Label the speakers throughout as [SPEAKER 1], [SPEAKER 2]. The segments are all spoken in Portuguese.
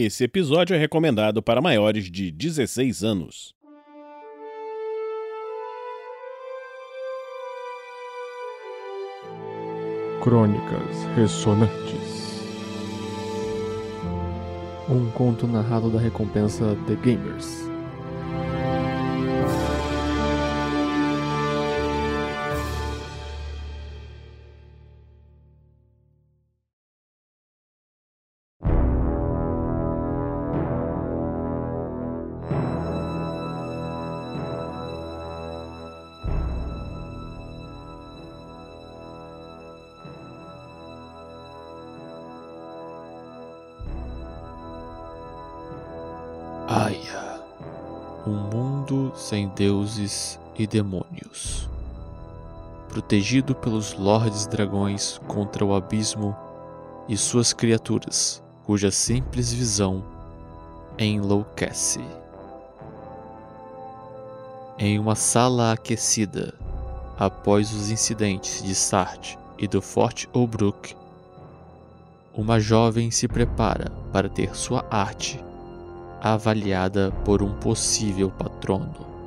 [SPEAKER 1] Esse episódio é recomendado para maiores de 16 anos.
[SPEAKER 2] Crônicas Ressonantes Um conto narrado da recompensa The Gamers.
[SPEAKER 3] Aya, um mundo sem deuses e demônios. Protegido pelos lordes dragões contra o abismo e suas criaturas, cuja simples visão enlouquece. Em uma sala aquecida, após os incidentes de Sart e do Forte Obrook, uma jovem se prepara para ter sua arte avaliada por um possível patrono.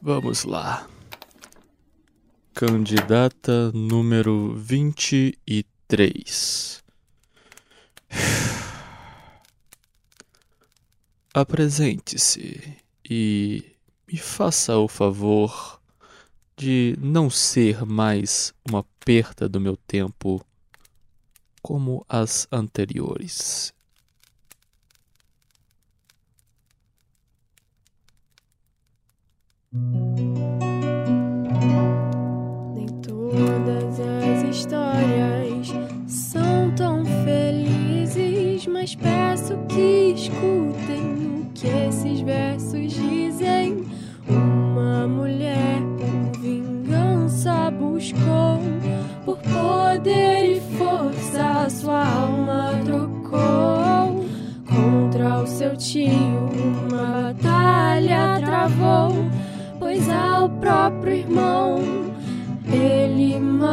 [SPEAKER 3] Vamos lá. Candidata número 23. Apresente-se e me faça o favor de não ser mais uma perda do meu tempo como as anteriores.
[SPEAKER 4] Nem todas as histórias são tão felizes, mas peço que escutem o que esses versos dizem.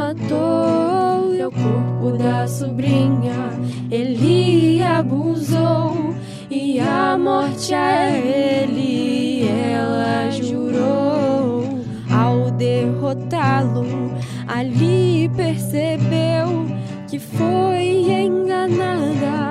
[SPEAKER 4] Matou o corpo da sobrinha ele abusou e a morte a ele ela jurou. Ao derrotá-lo ali percebeu que foi enganada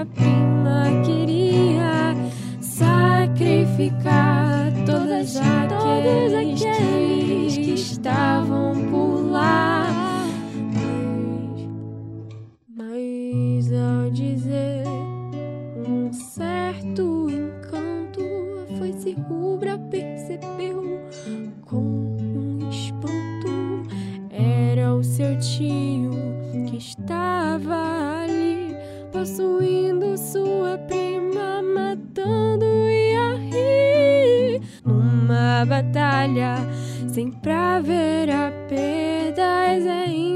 [SPEAKER 4] sua prima, queria sacrificar todas aqueles que estavam por lá. Mas, mas ao dizer um certo encanto, a foice rubra percebeu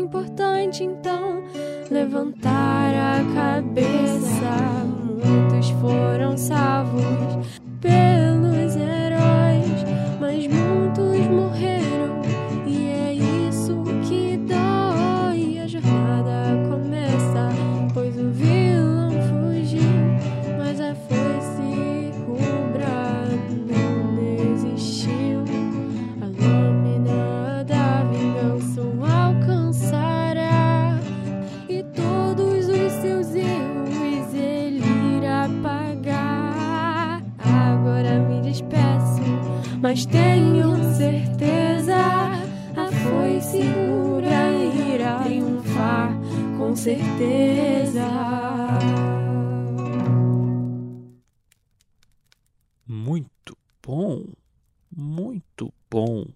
[SPEAKER 4] importante então levantar a cabeça. Muitos foram salvos pelos mas tenho certeza a foice segura irá triunfar com certeza.
[SPEAKER 3] Muito bom, muito bom.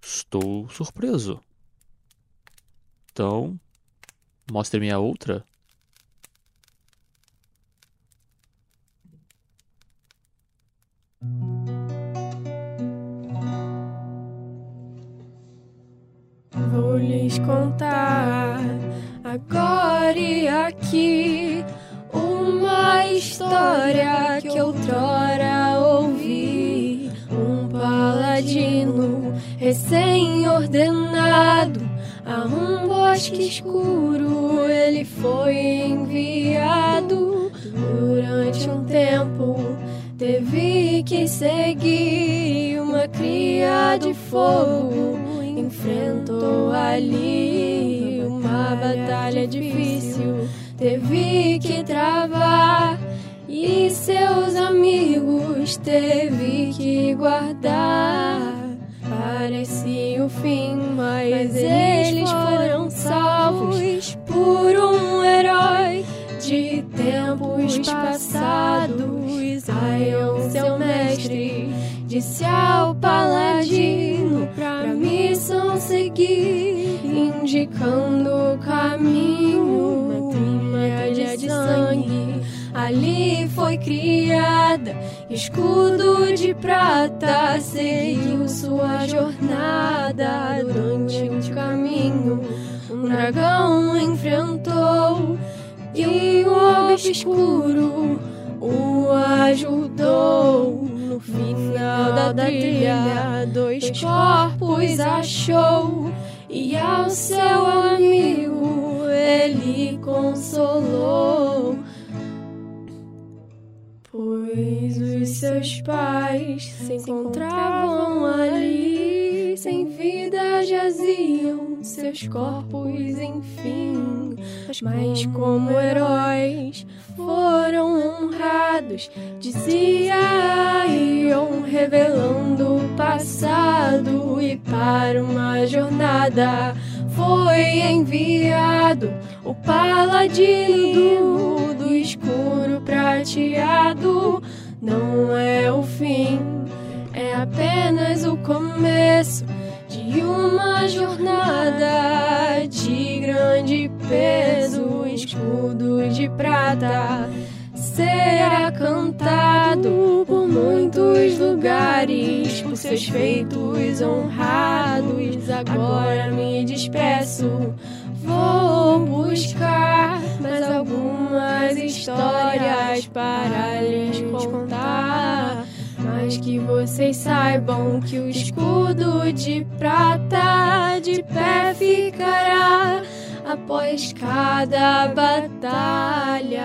[SPEAKER 3] Estou surpreso. Então, mostre-me a outra.
[SPEAKER 4] Contar agora e aqui uma história que outrora ouvi. Um paladino recém-ordenado a um bosque escuro ele foi enviado. Durante um tempo teve que seguir uma cria de fogo enfrentou ali uma batalha difícil, teve que travar e seus amigos teve que guardar. Parecia o fim, mas eles foram salvos por um herói de tempos passados. Zion, seu mestre, disse ao paladino seguir, indicando o caminho, uma trilha de sangue. Ali foi criada, escudo de prata, seguiu sua jornada durante o caminho. Um dragão enfrentou e o obscuro o ajudou. Final da trilha, dois corpos achou e ao seu amigo ele consolou. Pois os seus pais se encontravam ali, sem vida jaziam seus corpos, enfim. Mas como heróis foram honrados, dizia iam revelando o passado e para uma jornada foi enviado o paladino do escuro prateado. Não é o fim, é apenas o começo de uma jornada de grande peso. Escudo de prata será cantado por muitos lugares, por seus feitos honrados. Agora me despeço, vou buscar mais algumas histórias para lhes contar. Mas que vocês saibam que o escudo de prata de pé ficará após cada batalha.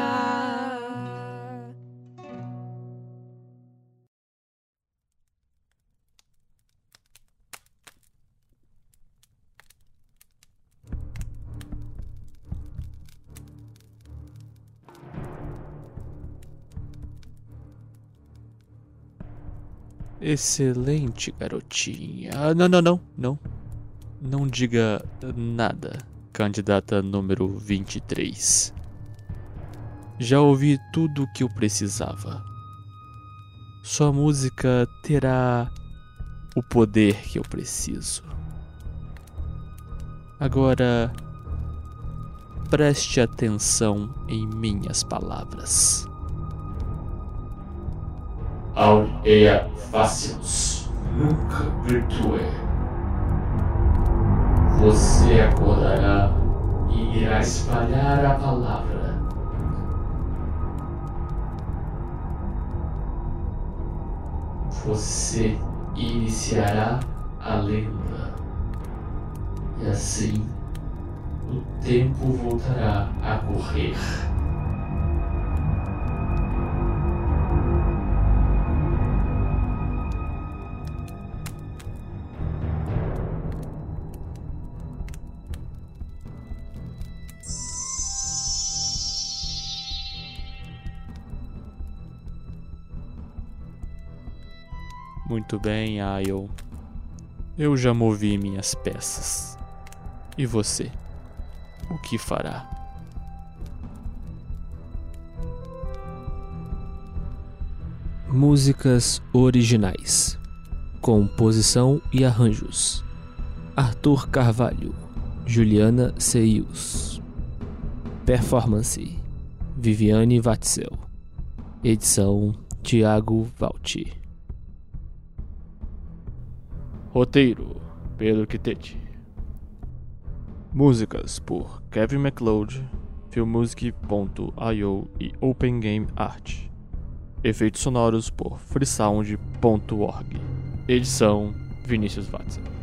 [SPEAKER 3] Excelente, garotinha. Ah, não, não, não, não. Não diga nada, candidata número 23. Já ouvi tudo o que eu precisava. Sua música terá o poder que eu preciso. Agora, preste atenção em minhas palavras.
[SPEAKER 5] Aurea facios, nunca virtue. Você acordará e irá espalhar a palavra. Você iniciará a lenda. E assim, o tempo voltará a correr.
[SPEAKER 3] Muito bem, Ayo. Eu já movi minhas peças. E você? O que fará?
[SPEAKER 2] Músicas originais. Composição e arranjos. Arthur Carvalho, Juliana Seius. Performance: Viviane Watzel. Edição: Tiago Valti.
[SPEAKER 3] Roteiro: Pedro Quitete. Músicas por Kevin MacLeod, Filmmusic.io e Open Game Art. Efeitos sonoros por freesound.org. Edição Vinícius Watson.